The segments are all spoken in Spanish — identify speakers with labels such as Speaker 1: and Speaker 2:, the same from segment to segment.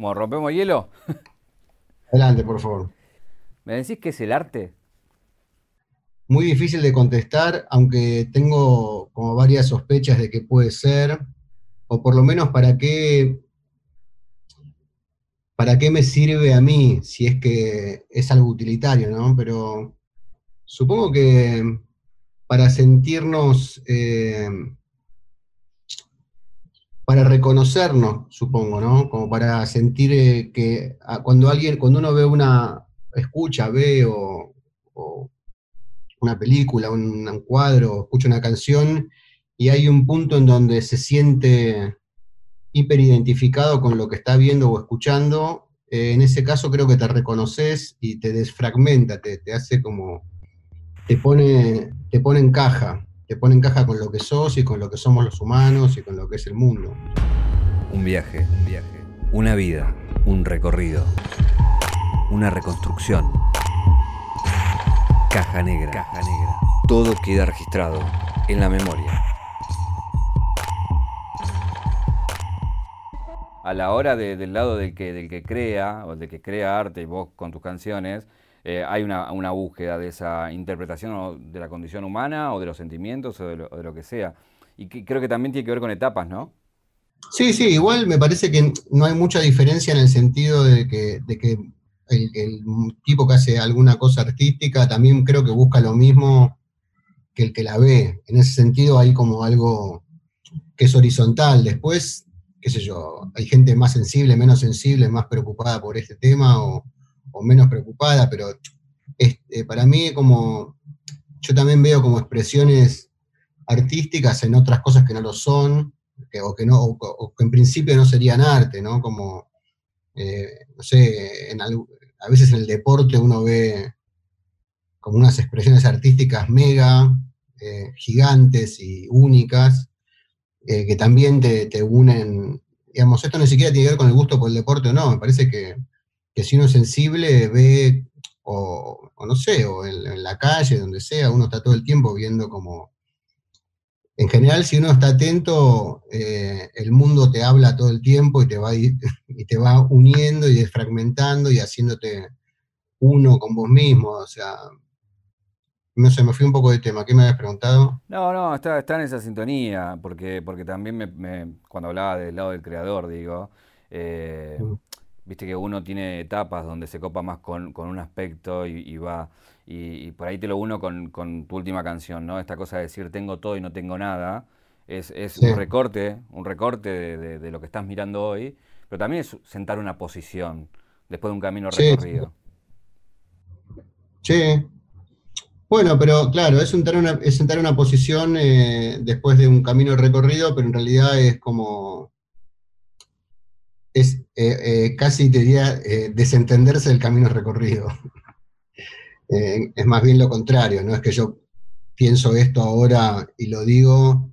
Speaker 1: Bueno, rompemos hielo.
Speaker 2: Adelante, por favor.
Speaker 1: ¿Me decís qué es el arte?
Speaker 2: Muy difícil de contestar, aunque tengo como varias sospechas de que puede ser, o por lo menos para qué, para qué me sirve a mí, si es que es algo utilitario, ¿no? Pero supongo que para sentirnos eh, para reconocernos, supongo, ¿no? Como para sentir eh, que ah, cuando alguien, cuando uno ve una, escucha, ve o, una película, un, cuadro, escucha una canción y hay un punto en donde se siente hiperidentificado con lo que está viendo o escuchando, eh, en ese caso creo que te reconoces y te desfragmenta, te, te hace como, te pone, te pone en caja te pone en caja con lo que sos y con lo que somos los humanos y con lo que es el mundo.
Speaker 1: Un viaje, un viaje, una vida, un recorrido, una reconstrucción. Caja negra, caja negra. Todo queda registrado en la memoria. A la hora del lado del que, del que crea, o del que crea arte, y vos con tus canciones, eh, hay una, búsqueda de esa interpretación de la condición humana o de los sentimientos o de lo, que sea. Y creo que también tiene que ver con etapas, ¿no?
Speaker 2: Sí, sí, igual me parece que no hay mucha diferencia en el sentido de que, el, tipo que hace alguna cosa artística también creo que busca lo mismo que el que la ve. En ese sentido hay como algo que es horizontal. Después, qué sé yo, hay gente más sensible, menos sensible, más preocupada por este tema o, o menos preocupada, pero este, para mí como, yo también veo como expresiones artísticas en otras cosas que no lo son, o, que no, o, que en principio no serían arte, ¿no? Como, eh, no sé, a veces en el deporte uno ve como unas expresiones artísticas mega, eh, gigantes y únicas, eh, que también te, te, unen, digamos, esto ni siquiera tiene que ver con el gusto por el deporte o no, me parece que que si uno es sensible ve, o, no sé, o en, la calle, donde sea, uno está todo el tiempo viendo como... En general, si uno está atento, eh, el mundo te habla todo el tiempo y te, va, y te va uniendo y desfragmentando y haciéndote uno con vos mismo. O sea, no sé, me fui un poco de tema. ¿Qué me habías preguntado?
Speaker 1: No, no, está, en esa sintonía, porque, porque también me, cuando hablaba del lado del creador, digo, eh. Viste que uno tiene etapas donde se copa más con, un aspecto y, va. Y, por ahí te lo uno con, tu última canción, ¿no? Esta cosa de decir tengo todo y no tengo nada. Es, un recorte, un recorte de, lo que estás mirando hoy, pero también es sentar una posición después de un camino recorrido.
Speaker 2: Sí. Bueno, pero claro, es sentar una, es sentar una posición eh, después de un camino recorrido, pero en realidad es como es eh, eh, casi, diría, eh, desentenderse del camino recorrido. es más bien lo contrario, no es que yo pienso esto ahora y lo digo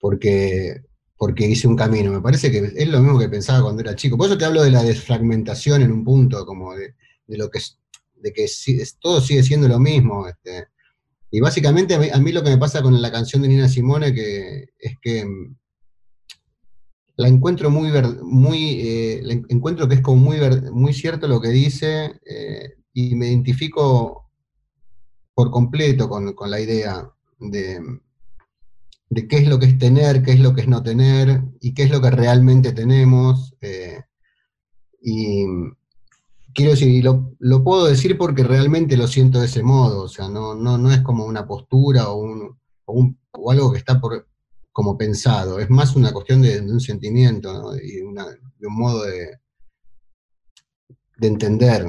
Speaker 2: porque, porque hice un camino. Me parece que es lo mismo que pensaba cuando era chico. Por eso te hablo de la desfragmentación en un punto, como de, lo que, de que todo sigue siendo lo mismo. Este. Y básicamente a mí, lo que me pasa con la canción de Nina Simone que, es que la encuentro muy, muy eh, encuentro que es como muy, muy cierto lo que dice eh, y me identifico por completo con, la idea de, de, qué es lo que es tener, qué es lo que es no tener y qué es lo que realmente tenemos. Eh, y quiero decir, lo, lo, puedo decir porque realmente lo siento de ese modo, o sea, no, no, no es como una postura o, un, o algo que está por, como pensado, es más una cuestión de, un sentimiento y de un modo de, de entender,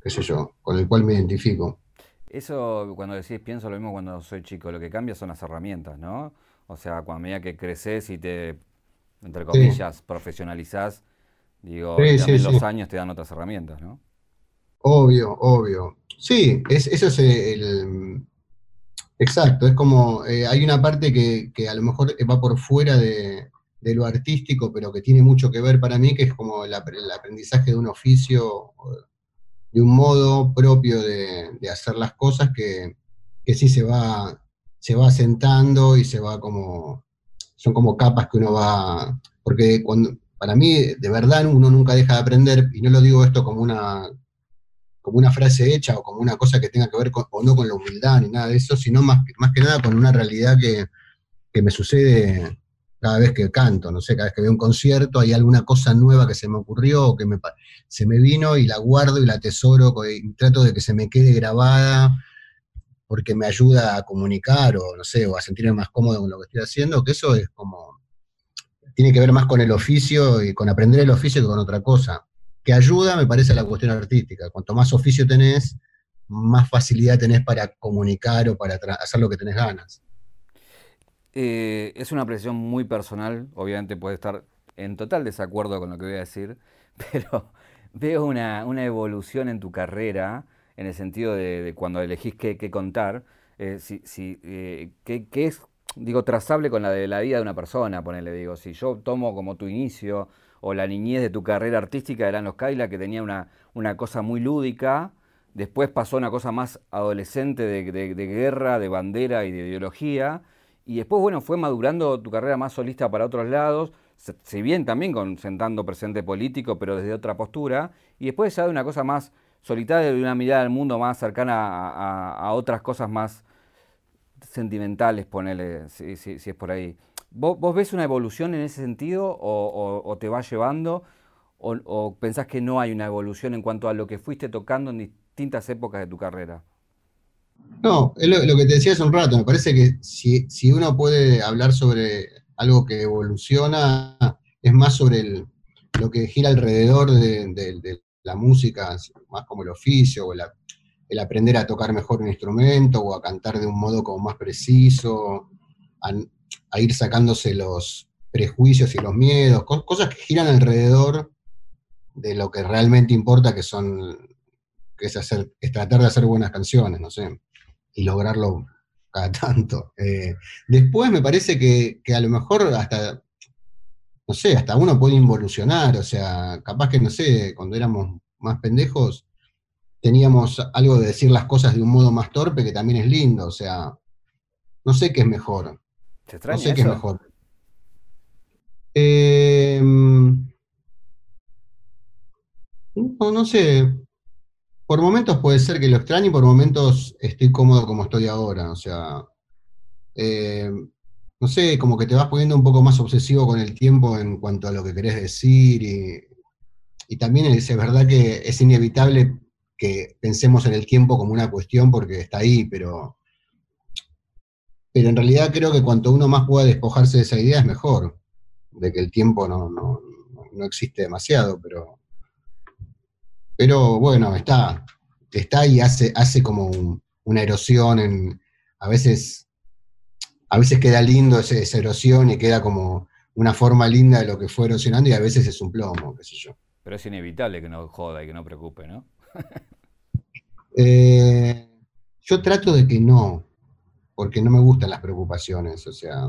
Speaker 2: qué sé yo, con el cual me identifico.
Speaker 1: Eso, cuando decís pienso lo mismo cuando soy chico, lo que cambia son las herramientas, ¿no? O sea, cuando a medida que creces y te, entre comillas, profesionalizás, digo, también los años te dan otras herramientas, ¿no?
Speaker 2: Obvio, obvio. Sí, es, eso es el, Exacto, es como, eh, hay una parte que, a lo mejor va por fuera de, lo artístico, pero que tiene mucho que ver para mí, que es como el, aprendizaje de un oficio, de un modo propio de, hacer las cosas que, sí se va, se va asentando y se va como, son como capas que uno va, porque cuando, para mí, de verdad, uno nunca deja de aprender, y no lo digo esto como una, como una frase hecha o como una cosa que tenga que ver con, o no con la humildad ni nada de eso, sino más, más que nada con una realidad que, me sucede cada vez que canto, no sé, cada vez que veo un concierto hay alguna cosa nueva que se me ocurrió o que me, se me vino y la guardo y la atesoro y trato de que se me quede grabada porque me ayuda a comunicar o no sé, o a sentirme más cómodo con lo que estoy haciendo, que eso es como, tiene que ver más con el oficio y con aprender el oficio que con otra cosa que ayuda, me parece, a la cuestión artística. Cuanto más oficio tenés, más facilidad tenés para comunicar o para hacer lo que tenés ganas.
Speaker 1: Eh, es una apreciación muy personal, obviamente puede estar en total desacuerdo con lo que voy a decir, pero veo una, evolución en tu carrera, en el sentido de, cuando elegís qué, contar, eh, si, eh, qué, es, digo, trazable con la de la vida de una persona, ponele, digo, si yo tomo como tu inicio o la niñez de tu carrera artística eran los Kaila, que tenía una, una cosa muy lúdica, después pasó una cosa más adolescente de, guerra, de bandera y de ideología, y después, bueno, fue madurando tu carrera más solista para otros lados, si bien también con, sentando presente político, pero desde otra postura, y después ya de una cosa más solitaria, de una mirada al mundo más cercana a, otras cosas más sentimentales, ponele, si, si es por ahí. ¿Vos, ves una evolución en ese sentido o, te va llevando? O, pensás que no hay una evolución en cuanto a lo que fuiste tocando en distintas épocas de tu carrera?
Speaker 2: No, es lo, que te decía hace un rato. Me parece que si, uno puede hablar sobre algo que evoluciona, es más sobre lo que gira alrededor de, la música, más como el oficio, o el aprender a tocar mejor un instrumento, o a cantar de un modo como más preciso, ir sacándose los prejuicios y los miedos, cosas que giran alrededor de lo que realmente importa, que son, que es, hacer, tratar de hacer buenas canciones, no sé, y lograrlo cada tanto. Eh, después me parece que, a lo mejor hasta, no sé, hasta uno puede involucionar, o sea, capaz que, no sé, cuando éramos más pendejos, teníamos algo de decir las cosas de un modo más torpe que también es lindo, o sea, no sé qué es mejor
Speaker 1: no sé qué es mejor.
Speaker 2: Em, no, sé. Por momentos puede ser que lo extrañe y por momentos estoy cómodo como estoy ahora. O sea, em, no sé, como que te vas poniendo un poco más obsesivo con el tiempo en cuanto a lo que querés decir y, y también es verdad que es inevitable que pensemos en el tiempo como una cuestión porque está ahí, pero pero en realidad creo que cuanto uno más pueda despojarse de esa idea es mejor, de que el tiempo no, existe demasiado, pero, pero bueno, está, está y hace, hace como una erosión en, a veces, a veces queda lindo esa erosión y queda como una forma linda de lo que fue erosionando y a veces es un plomo, qué sé yo.
Speaker 1: Pero es inevitable que no joda y que no preocupe, ¿no?
Speaker 2: Eh, yo trato de que no, porque no me gustan las preocupaciones, o sea.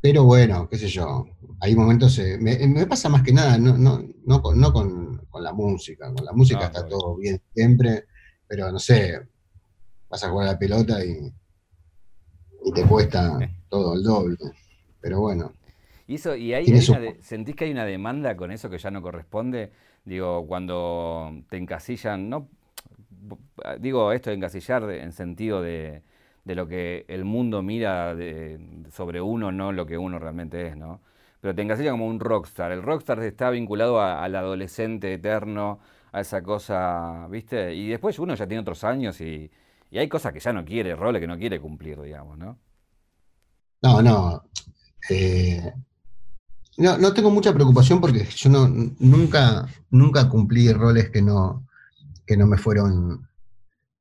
Speaker 2: Pero bueno, qué sé yo, hay momentos, eh, me, pasa más que nada, no, no, no, con, no con, la música, con la música está todo bien siempre, pero no sé, vas a jugar a la pelota y, y te cuesta todo el doble, pero bueno.
Speaker 1: ¿Y, eso, y ahí sentís que hay una demanda con eso que ya no corresponde? Digo, cuando te encasillan, no digo esto de encasillar en sentido de, lo que el mundo mira sobre uno, no lo que uno realmente es, ¿no? Pero te encasilla como un rockstar. El rockstar está vinculado al adolescente eterno, a esa cosa, ¿viste? Y después uno ya tiene otros años y, hay cosas que ya no quiere, roles que no quiere cumplir, digamos, ¿no?
Speaker 2: No, no. Eh, no, no tengo mucha preocupación porque yo no, nunca, nunca cumplí roles que no, que no me fueron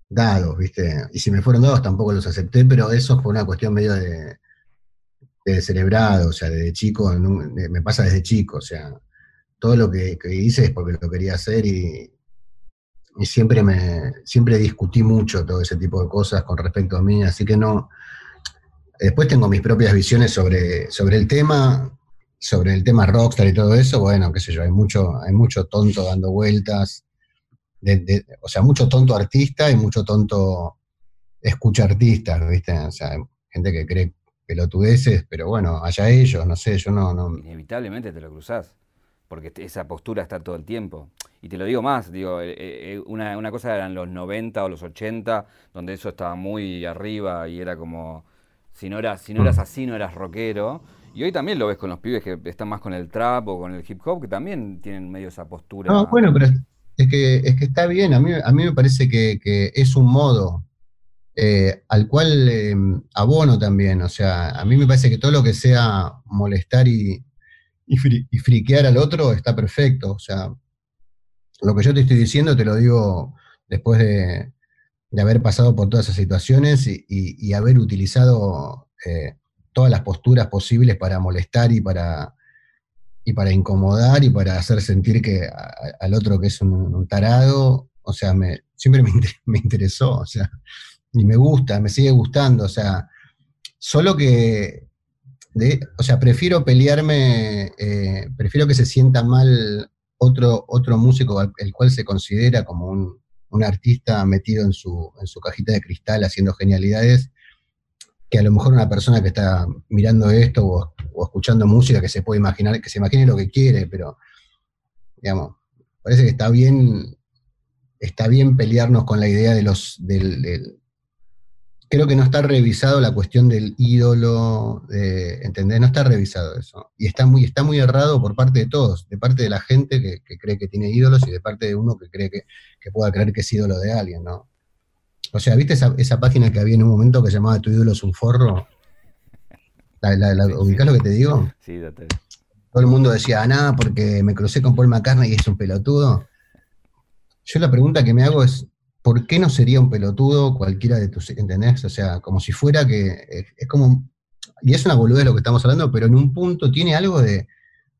Speaker 2: dados, ¿viste? Y si me fueron dados tampoco los acepté, pero eso fue una cuestión medio de, de celebrado, o sea, desde chico, me pasa desde chico, o sea, todo lo que, hice es porque lo quería hacer y, siempre me siempre discutí mucho todo ese tipo de cosas con respecto a mí, así que no. Después tengo mis propias visiones sobre, sobre el tema, sobre el tema rockstar y todo eso, bueno, qué sé yo, hay mucho, hay mucho tonto dando vueltas, o sea, mucho tonto artista y mucho tonto escucha artistas, ¿viste? O sea, gente que cree pelotudeces, pero bueno, allá ellos, no sé, yo no... no...
Speaker 1: Inevitablemente te lo cruzás, porque esa postura está todo el tiempo. Y te lo digo más, digo, eh, eh, una, una cosa eran los 90 o los 80, donde eso estaba muy arriba y era como, si no, eras, si no eras mm. así, no eras rockero. Y hoy también lo ves con los pibes que están más con el trap o con el hip hop, que también tienen medio esa postura.
Speaker 2: No, bueno, pero es que, es que está bien, a mí, a mí me parece que, es un modo eh, al cual em, abono también, o sea, a mí me parece que todo lo que sea molestar y, y, friquear al otro está perfecto, o sea, lo que yo te estoy diciendo te lo digo después de, haber pasado por todas esas situaciones y, haber utilizado eh, todas las posturas posibles para molestar y para, y para incomodar y para hacer sentir que al otro que es un, tarado, o sea, me, siempre me, interesó, o sea, y me gusta, me sigue gustando, o sea, solo que, o sea, prefiero pelearme, eh, prefiero que se sienta mal otro, otro músico el cual se considera como un, un artista metido en su, en su cajita de cristal haciendo genialidades, que a lo mejor una persona que está mirando esto o, escuchando música que se puede imaginar, que se imagine lo que quiere, pero digamos, parece que está bien, está bien pelearnos con la idea de los, del, creo que no está revisado la cuestión del ídolo, de, ¿entendés? No está revisado eso. Y está muy, está muy errado por parte de todos, de parte de la gente que, cree que tiene ídolos y de parte de uno que cree que, que pueda creer que es ídolo de alguien, ¿no? O sea, ¿viste esa, página que había en un momento que se llamaba Tu ídolo es un forro? ¿La, la, ubicás lo que te digo? Sí, date. Todo el mundo decía, ah, nada, porque me crucé con Paul McCartney y es un pelotudo. Yo la pregunta que me hago es, ¿por qué no sería un pelotudo cualquiera de tus, ¿entendés? O sea, como si fuera que, es, como, y es una boludez lo que estamos hablando, pero en un punto tiene algo de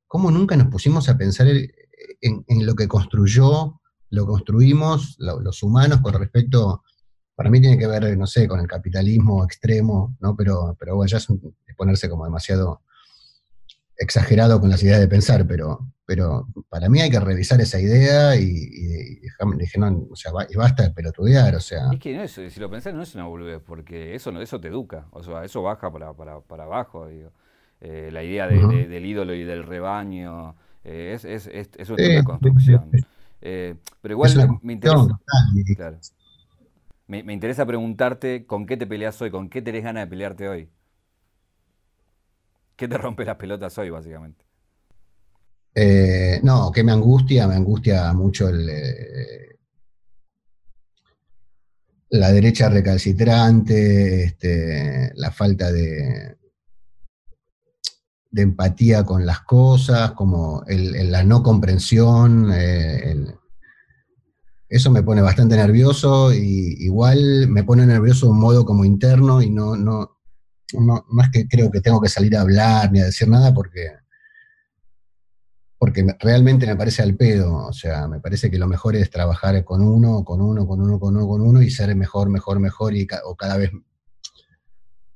Speaker 2: cómo nunca nos pusimos a pensar en, lo que construyó, lo construimos los humanos con respecto para mí tiene que ver, no sé, con el capitalismo extremo, ¿no? Pero, pero bueno, ya es, ponerse como demasiado exagerado con las ideas de pensar, pero, pero para mí hay que revisar esa idea y, y, dije, no, o sea, y basta de pelotudear, o sea.
Speaker 1: Es que no es, si lo pensás no es una boludez, porque eso, eso te educa, o sea, eso baja para, para, para abajo, digo. Eh, la idea del ídolo y del rebaño, eh, es, es, es, es, una construcción. Eh, pero igual me interesa. Claro. Me, interesa preguntarte con qué te peleas hoy, con qué tenés ganas de pelearte hoy. ¿Qué te rompe las pelotas hoy, básicamente?
Speaker 2: Eh, no, que me angustia, me angustia mucho eh, la derecha recalcitrante, este, la falta de, empatía con las cosas, como la no comprensión, eh, eso me pone bastante nervioso y igual me pone nervioso de un modo como interno y no, no, no, es que creo que tengo que salir a hablar ni a decir nada porque, porque realmente me parece al pedo, o sea, me parece que lo mejor es trabajar con uno, con uno, con uno, con uno, con uno y ser mejor, mejor, mejor y o cada vez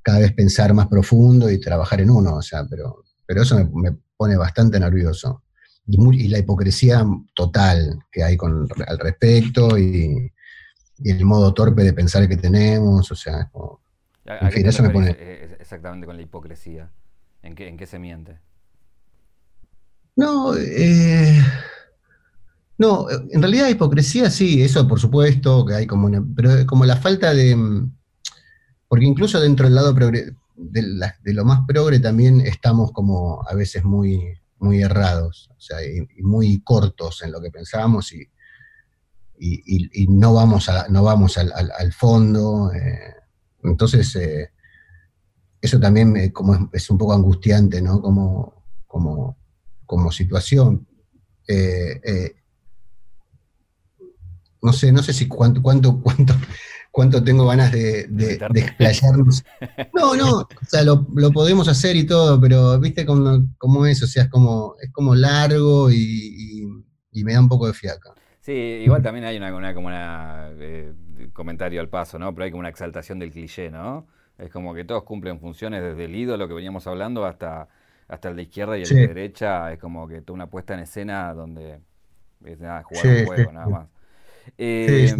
Speaker 2: cada vez pensar más profundo y trabajar en uno, o sea, pero, pero eso me pone bastante nervioso y, la hipocresía total que hay con, al respecto y, el modo torpe de pensar que tenemos, o sea,
Speaker 1: en fin, eso me pone... Exactamente con la hipocresía. ¿En qué, en qué se miente?
Speaker 2: No, eh, no, en realidad hipocresía sí, eso por supuesto, que hay como una, pero como la falta de, porque incluso dentro del lado de, de, lo más progre también estamos como a veces muy, muy errados, o sea, y, muy cortos en lo que pensábamos y, y, no vamos, no vamos al, fondo. Eh, entonces, eh, eso también como es, un poco angustiante, ¿no? Como, como, como situación. Eh, no sé, no sé si cuánto, cuánto, cuánto, cuánto tengo ganas de, de, explayarnos. No, no, o sea, lo, podemos hacer y todo, pero viste cómo, es, o sea, es como, es como largo y, me da un poco de fiaca.
Speaker 1: Sí, igual también hay una, como una eh, comentario al paso, ¿no? Pero hay como una exaltación del cliché, ¿no? Es como que todos cumplen funciones desde el ídolo que veníamos hablando hasta, hasta el de izquierda y el de derecha, es como que toda una puesta en escena donde es nada, jugar un juego, nada más. Eh,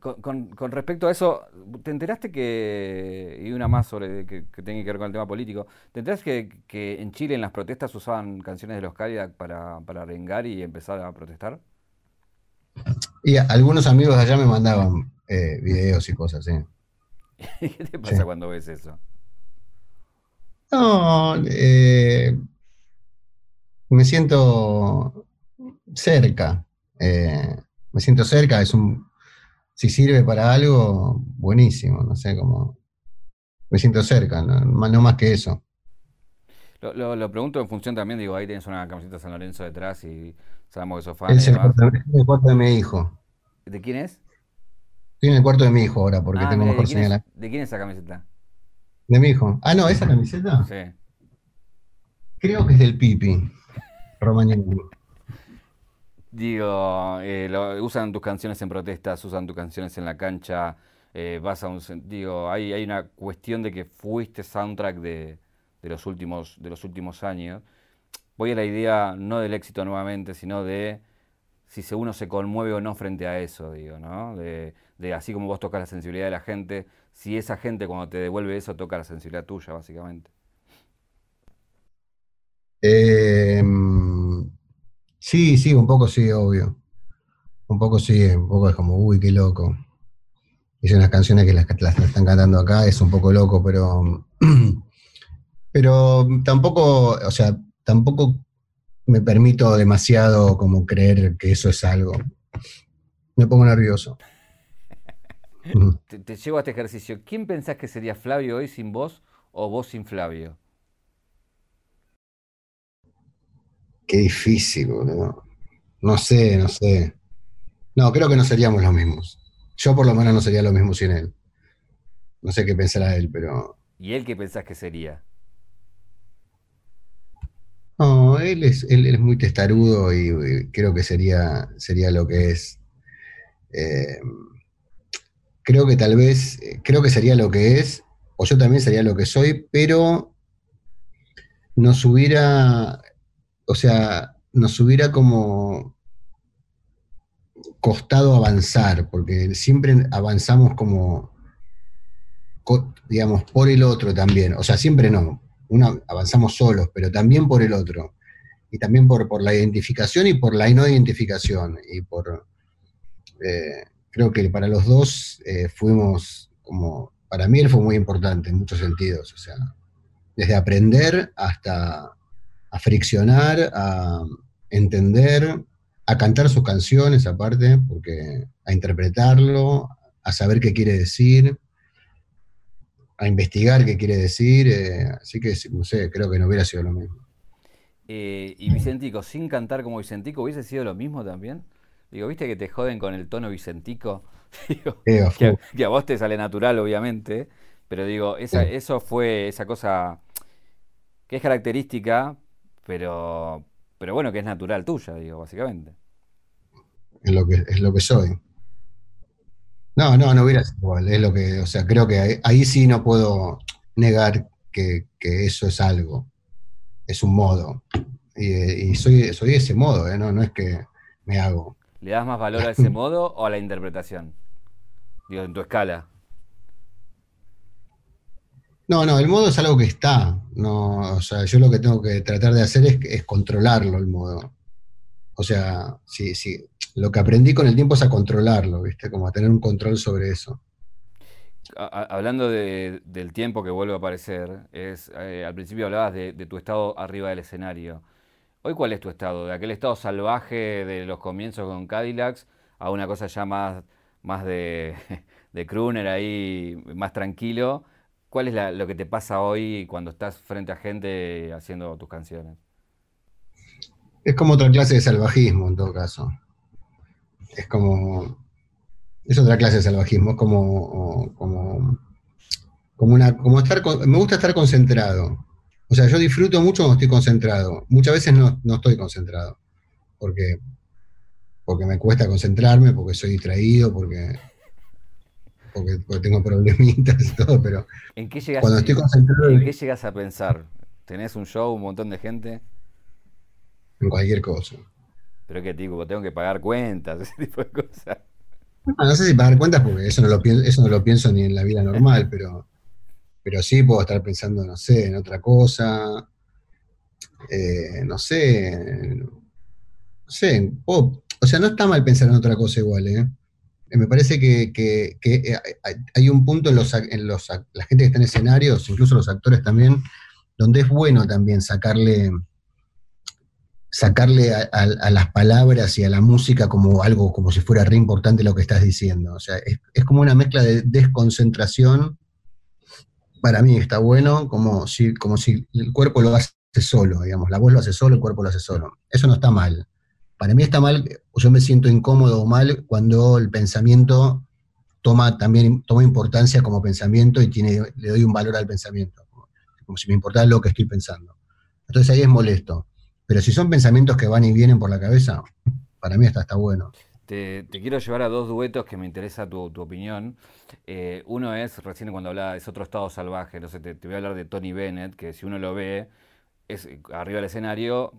Speaker 1: Con, respecto a eso, ¿te enteraste que, y una más sobre que, que tiene que ver con el tema político, ¿te enteraste que, en Chile en las protestas usaban canciones de los Cadillac para, para y empezar a protestar?
Speaker 2: Y algunos amigos allá me mandaban eh, videos y cosas, sí.
Speaker 1: ¿Qué te pasa cuando ves eso?
Speaker 2: No, eh, me siento cerca. Eh, me siento cerca, es un. Si sirve para algo, buenísimo, no sé cómo. Me siento cerca, no, más que eso.
Speaker 1: Lo, pregunto en función también, digo, ahí tienes una camiseta San Lorenzo detrás y sabemos que sos fan.
Speaker 2: Es el, cuarto de mi hijo.
Speaker 1: ¿De quién es?
Speaker 2: Estoy en el cuarto de mi hijo ahora porque ah, tengo mejor señal.
Speaker 1: ¿De quién es esa camiseta?
Speaker 2: De mi hijo. Ah, no, ¿esa camiseta? Sí. Creo que es del Pipi. Romagnoli.
Speaker 1: Digo, eh, usan tus canciones en protestas, usan tus canciones en la cancha, eh, vas a un... Digo, hay, hay una cuestión de que fuiste soundtrack de, de, los últimos, de los últimos años. Voy a la idea no del éxito nuevamente, sino de si uno se conmueve o no frente a eso, digo, ¿no? De, de así como vos tocas la sensibilidad de la gente, si esa gente cuando te devuelve eso toca la sensibilidad tuya, básicamente.
Speaker 2: Em, sí, sí, un poco sí, obvio. Un poco sí, un poco es como, uy, qué loco. Y unas canciones que las, están cantando acá, es un poco loco, pero. Pero tampoco, o sea, tampoco me permito demasiado como creer que eso es algo. Me pongo nervioso.
Speaker 1: te, llevo a este ejercicio. ¿Quién pensás que sería Flavio hoy sin vos o vos sin Flavio?
Speaker 2: Qué difícil, boludo. No sé, no sé. No, creo que no seríamos los mismos. Yo por lo menos no sería lo mismo sin él. No sé qué pensará él, pero...
Speaker 1: ¿Y él qué pensás que sería?
Speaker 2: No, él es, él es muy testarudo y, creo que sería, sería lo que es. Eh, creo que tal vez, eh, creo que sería lo que es, o yo también sería lo que soy, pero nos hubiera, o sea, nos hubiera como costado avanzar, porque siempre avanzamos como, digamos, por el otro también, o sea, siempre no, uno avanzamos solos, pero también por el otro, y también por, por la identificación y por la no identificación, y por... Eh, creo que para los dos eh, fuimos como, para mí él fue muy importante en muchos sentidos, o sea, desde aprender hasta a friccionar, a entender, a cantar sus canciones aparte, porque a interpretarlo, a saber qué quiere decir, a investigar qué quiere decir, eh, así que no sé, creo que no hubiera sido lo mismo.
Speaker 1: Eh, y Vicentico, sin cantar como Vicentico, ¿hubiese sido lo mismo también? Digo, ¿viste que te joden con el tono vicentico? que, a vos te sale natural, obviamente, pero digo, eso fue esa cosa que es característica, pero, pero bueno, que es natural tuya, digo, básicamente.
Speaker 2: Es lo que, es lo que soy. No, no, no hubiera sido igual. Es lo que, o sea, creo que ahí, sí no puedo negar que, eso es algo. Es un modo. Y, soy, soy ese modo, ¿eh? no, no es que me hago.
Speaker 1: ¿Le das más valor a ese modo o a la interpretación? Digo, en tu escala.
Speaker 2: No, no, el modo es algo que está. No, o sea, yo lo que tengo que tratar de hacer es, controlarlo, el modo. O sea, sí, sí. Lo que aprendí con el tiempo es a controlarlo, ¿viste? Como a tener un control sobre eso.
Speaker 1: hablando del tiempo que vuelve a aparecer, eh, al principio hablabas de, de, tu estado arriba del escenario. ¿Hoy cuál es tu estado? ¿De aquel estado salvaje de los comienzos con Cadillacs a una cosa ya más, más de, de ahí, más tranquilo? ¿Cuál es lo que te pasa hoy cuando estás frente a gente haciendo tus canciones?
Speaker 2: Es como otra clase de salvajismo en todo caso. Es como. Es otra clase de salvajismo, es como. como, como una. como estar. me gusta estar concentrado. O sea, yo disfruto mucho cuando estoy concentrado. Muchas veces no, estoy concentrado. Porque, porque me cuesta concentrarme, porque soy distraído, porque, porque, tengo problemitas y todo, pero
Speaker 1: ¿En qué llegas, cuando estoy concentrado... ¿En qué llegas a pensar? ¿Tenés un show, un montón de gente?
Speaker 2: En cualquier cosa.
Speaker 1: Pero qué tipo, tengo que pagar cuentas, ese tipo de cosas.
Speaker 2: no sé si para dar cuentas, porque eso no, lo pienso, eso no lo pienso ni en la vida normal, pero, pero sí puedo estar pensando, no sé, en otra cosa, eh, no sé, no sé, o sea, no está mal pensar en otra cosa igual, ¿eh? Eh me parece que, eh, hay un punto en, los, en los, la gente que está en escenarios, incluso los actores también, donde es bueno también sacarle, sacarle a, las palabras y a la música como algo, como si fuera re importante lo que estás diciendo. O sea, es, como una mezcla de desconcentración. Para mí está bueno, como si, como si el cuerpo lo hace solo, digamos, la voz lo hace solo, el cuerpo lo hace solo. Eso no está mal. Para mí está mal, yo me siento incómodo o mal cuando el pensamiento toma también toma importancia como pensamiento y tiene, le doy un valor al pensamiento como si me importara lo que estoy pensando. Entonces ahí es molesto. Pero si son pensamientos que van y vienen por la cabeza, para mí está, está bueno.
Speaker 1: Te, quiero llevar a dos duetos que me interesa tu, opinión. Eh, uno es, recién cuando hablaba, es otro estado salvaje, no sé, te, voy a hablar de Tony Bennett, que si uno lo ve, es arriba del escenario,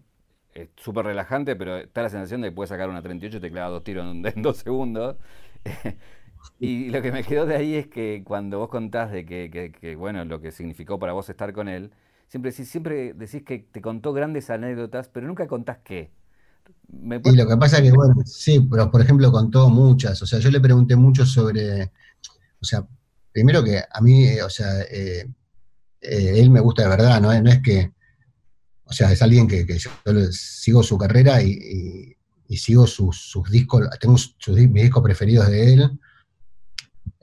Speaker 1: es súper relajante, pero está la sensación de que puede sacar una 38 y te clava dos tiros en, en dos segundos. Y lo que me quedó de ahí es que cuando vos contás de que, bueno, lo que significó para vos estar con él, siempre decís, siempre decís que te contó grandes anécdotas, pero nunca contás qué.
Speaker 2: y lo que pasa es que, bueno, sí, pero por ejemplo contó muchas. O sea, yo le pregunté mucho sobre, o sea, primero que a mí, eh, o sea, eh, eh, él me gusta de verdad, ¿no? No es que, o sea, es alguien que, yo, sigo su carrera y, sigo sus, discos, tengo sus, mis discos preferidos de él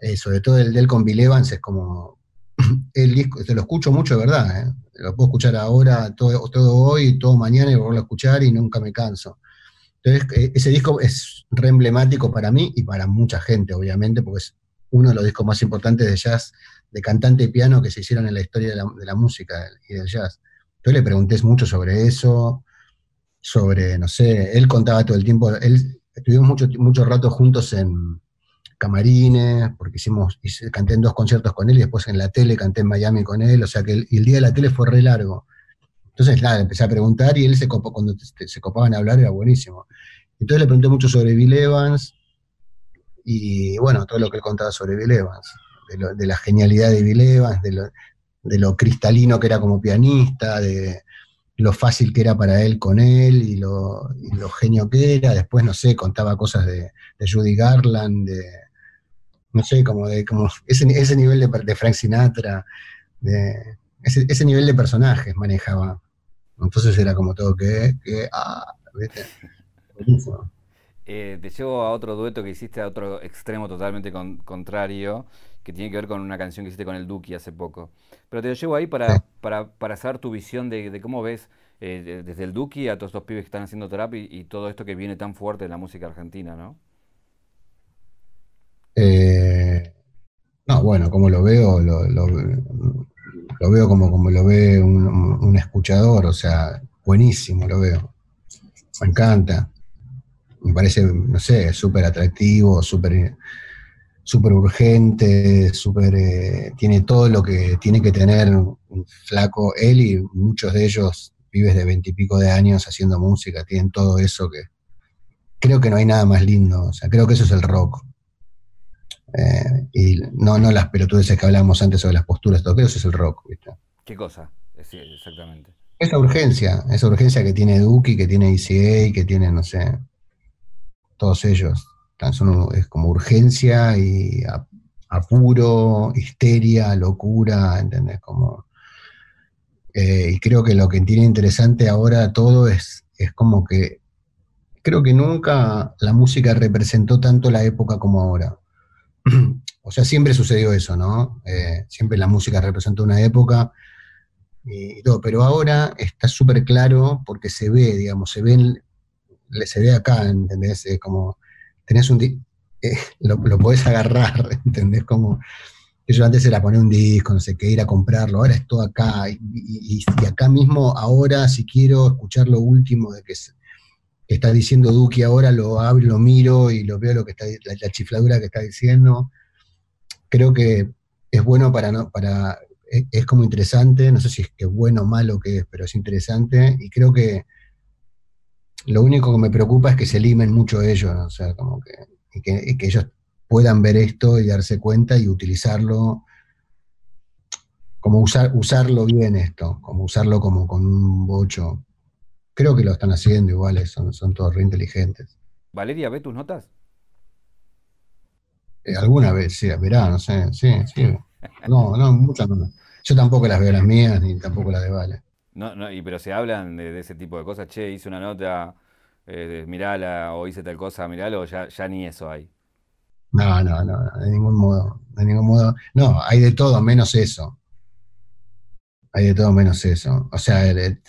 Speaker 2: eh, sobre todo el del con Bill Evans, es como el disco, te lo escucho mucho, de verdad, ¿eh? lo puedo escuchar ahora, todo, todo hoy, todo mañana y volverlo a escuchar y nunca me canso. Entonces, eh, ese disco es re emblemático para mí y para mucha gente, obviamente, porque es uno de los discos más importantes de jazz, de cantante y piano que se hicieron en la historia de la, de la música y del jazz. Entonces le pregunté mucho sobre eso, sobre, no sé, él contaba todo el tiempo, él, estuvimos mucho, mucho rato juntos en, camarines, porque hicimos, canté en dos conciertos con él y después en la tele canté en Miami con él, o sea que el, día de la tele fue re largo. Entonces, nada, empecé a preguntar y él se copó, cuando se copaban a hablar era buenísimo. Entonces le pregunté mucho sobre Bill Evans y bueno, todo lo que él contaba sobre Bill Evans, de, la genialidad de Bill Evans, de lo, cristalino que era como pianista, de lo fácil que era para él con él y lo, genio que era. Después, no sé, contaba cosas de, de Judy Garland, de, no sé, como de como ese, ese nivel de, de, Frank Sinatra, de, ese, nivel de personajes manejaba. Entonces era como todo que, que ah, ¿viste?
Speaker 1: Eh, te llevo a otro dueto que hiciste a otro extremo totalmente contrario, que tiene que ver con una canción que hiciste con el Duki hace poco. Pero te lo llevo ahí para, para, saber tu visión de, cómo ves eh, desde el Duki a todos estos pibes que están haciendo terapia y, y, todo esto que viene tan fuerte en la música argentina, ¿no?
Speaker 2: Eh, no, bueno, como lo veo, lo, veo como, como lo ve un, escuchador, o sea, buenísimo lo veo. Me encanta. Me parece, no sé, súper atractivo, súper super urgente, super, eh, tiene todo lo que tiene que tener un flaco, él y muchos de ellos, vives de veintipico de años haciendo música, tienen todo eso que creo que no hay nada más lindo, o sea, creo que eso es el rock. Eh, y no, no las pelotudeces que hablábamos antes sobre las posturas, todo eso es el rock, ¿viste?
Speaker 1: ¿Qué cosa? Sí, exactamente.
Speaker 2: Esa urgencia, esa urgencia que tiene Duki, que tiene ICA, que tiene, no sé, todos ellos. Es como urgencia y apuro, histeria, locura, ¿entendés? Como, eh, y creo que lo que tiene interesante ahora todo es, es como que creo que nunca la música representó tanto la época como ahora. o sea, siempre sucedió eso, ¿no? Eh, siempre la música representó una época y todo, pero ahora está súper claro porque se ve, digamos, se ve, se ve acá, ¿entendés? como, tenés un, eh, lo, lo, podés agarrar, ¿entendés? Como, yo antes era poner un disco, no sé qué, ir a comprarlo, ahora es todo acá, y, acá mismo, ahora, si quiero escuchar lo último de que, está diciendo Duki ahora, lo abro, lo miro y lo veo lo que está, la, chifladura que está diciendo. Creo que es bueno para, no, para es, como interesante, no sé si es que bueno o malo que es, pero es interesante y creo que lo único que me preocupa es que se limen mucho ellos, o sea, como que, y que, ellos puedan ver esto y darse cuenta y utilizarlo, como usar, usarlo bien esto, como usarlo como con un bocho. Creo que lo están haciendo igual, son, son todos re inteligentes.
Speaker 1: Valeria, ¿ve tus notas?
Speaker 2: Eh, alguna vez, sí, verá, no sé, sí, sí. No, no, muchas no. Yo tampoco las veo las mías, ni tampoco las de Vale.
Speaker 1: No, no, y pero se hablan de, ese tipo de cosas, che, hice una nota, eh, mirala, o hice tal cosa, miralo, ya, ya ni eso hay.
Speaker 2: No, no, no, de ningún modo, de ningún modo. No, hay de todo menos eso. Hay de todo menos eso. O sea, eh,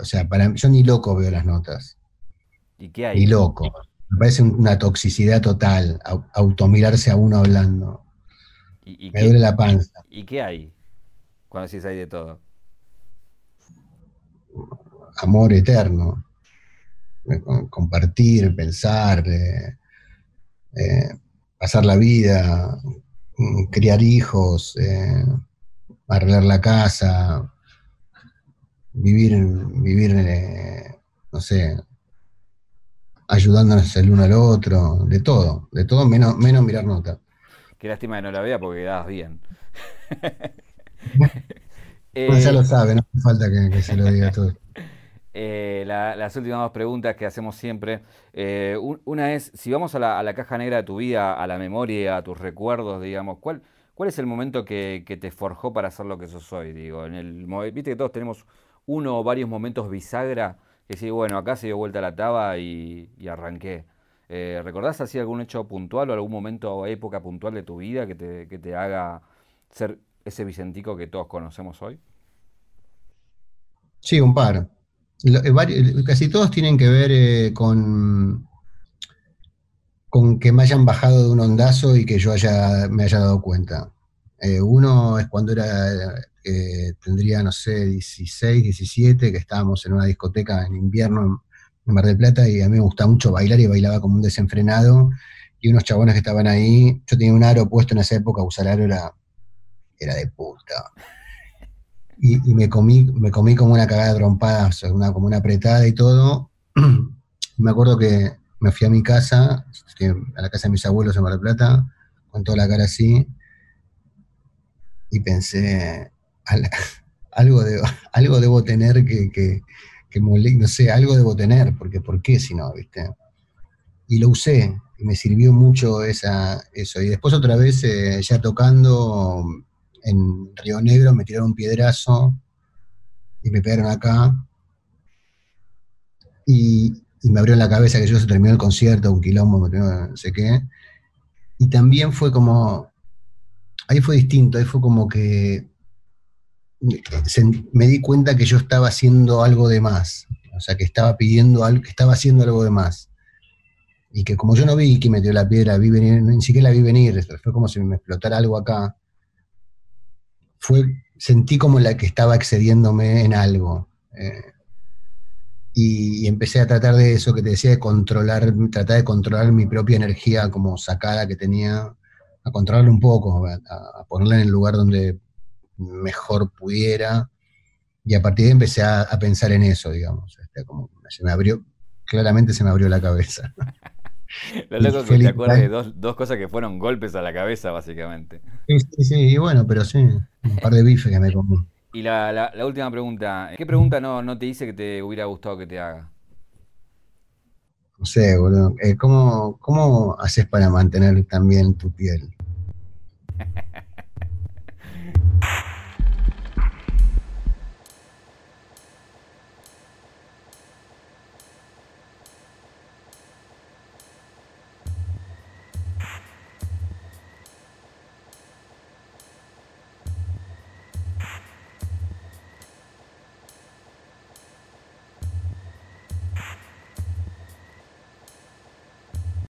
Speaker 2: o sea, para yo ni loco veo las notas.
Speaker 1: ¿Y qué hay?
Speaker 2: Ni loco. Me parece una toxicidad total, automirarse a uno hablando. ¿Y, Me duele la panza.
Speaker 1: ¿Y qué hay? Cuando decís hay de todo.
Speaker 2: Amor eterno. Eh, compartir, pensar, eh, eh, pasar la vida, mm, criar hijos, arreglar la casa, vivir, vivir no sé, ayudándonos el uno al otro, de todo, de todo menos, menos mirar nota.
Speaker 1: Qué lástima que no la vea porque quedabas bien.
Speaker 2: ya lo sabe, no hace falta que, se lo diga todo.
Speaker 1: Eh, las últimas dos preguntas que hacemos siempre. Eh, una es, si vamos a la, caja negra de tu vida, a la memoria, a tus recuerdos, digamos, ¿cuál, cuál es el momento que, te forjó para ser lo que sos hoy? Digo, en el, viste que todos tenemos uno o varios momentos bisagra que sí, bueno, acá se dio vuelta la taba y, arranqué. Eh, ¿Recordás así algún hecho puntual o algún momento o época puntual de tu vida que te, que te haga ser ese Vicentico que todos conocemos hoy?
Speaker 2: Sí, un par. Eh, casi todos tienen que ver eh, con, con que me hayan bajado de un ondazo y que yo haya, me haya dado cuenta. uno es cuando era tendría, no sé, 16, 17, que estábamos en una discoteca en invierno en, Mar del Plata y a mí me gustaba mucho bailar y bailaba como un desenfrenado. Y unos chabones que estaban ahí, yo tenía un aro puesto en esa época, usar aro era, era de puta. Y, me, comí, me comí como una cagada de trompadas, una, como una apretada y todo. me acuerdo que me fui a mi casa, a la casa de mis abuelos en Mar del Plata, con toda la cara así, y pensé, algo, de, algo debo tener que, que, no sé, algo debo tener, porque ¿por qué si no, viste? Y lo usé, y me sirvió mucho esa, eso. Y después otra vez, eh, ya tocando en Río Negro, me tiraron un piedrazo y me pegaron acá. Y, me abrió la cabeza que yo se terminó el concierto, un quilombo, no sé qué. Y también fue como, ahí fue distinto, ahí fue como que me di cuenta que yo estaba haciendo algo de más, o sea, que estaba pidiendo algo, que estaba haciendo algo de más. Y que como yo no vi que metió la piedra, vi venir, ni siquiera la vi venir, fue como si me explotara algo acá. Fue, sentí como la que estaba excediéndome en algo. Eh, y, empecé a tratar de eso que te decía, de controlar, tratar de controlar mi propia energía como sacada que tenía, a controlarla un poco, a ponerla en el lugar donde mejor pudiera. Y a partir de ahí empecé a, pensar en eso, digamos. Este, como se me abrió, claramente se me abrió la cabeza.
Speaker 1: Lo loco que te acuerdas de dos, cosas que fueron golpes a la cabeza, básicamente.
Speaker 2: Sí, sí, sí, y bueno, pero sí, un par de bifes que me comí.
Speaker 1: Y la, última pregunta, ¿qué pregunta no, no te dice que te hubiera gustado que te haga?
Speaker 2: No sé, boludo. Eh, ¿cómo, ¿Cómo haces para mantener también tu piel?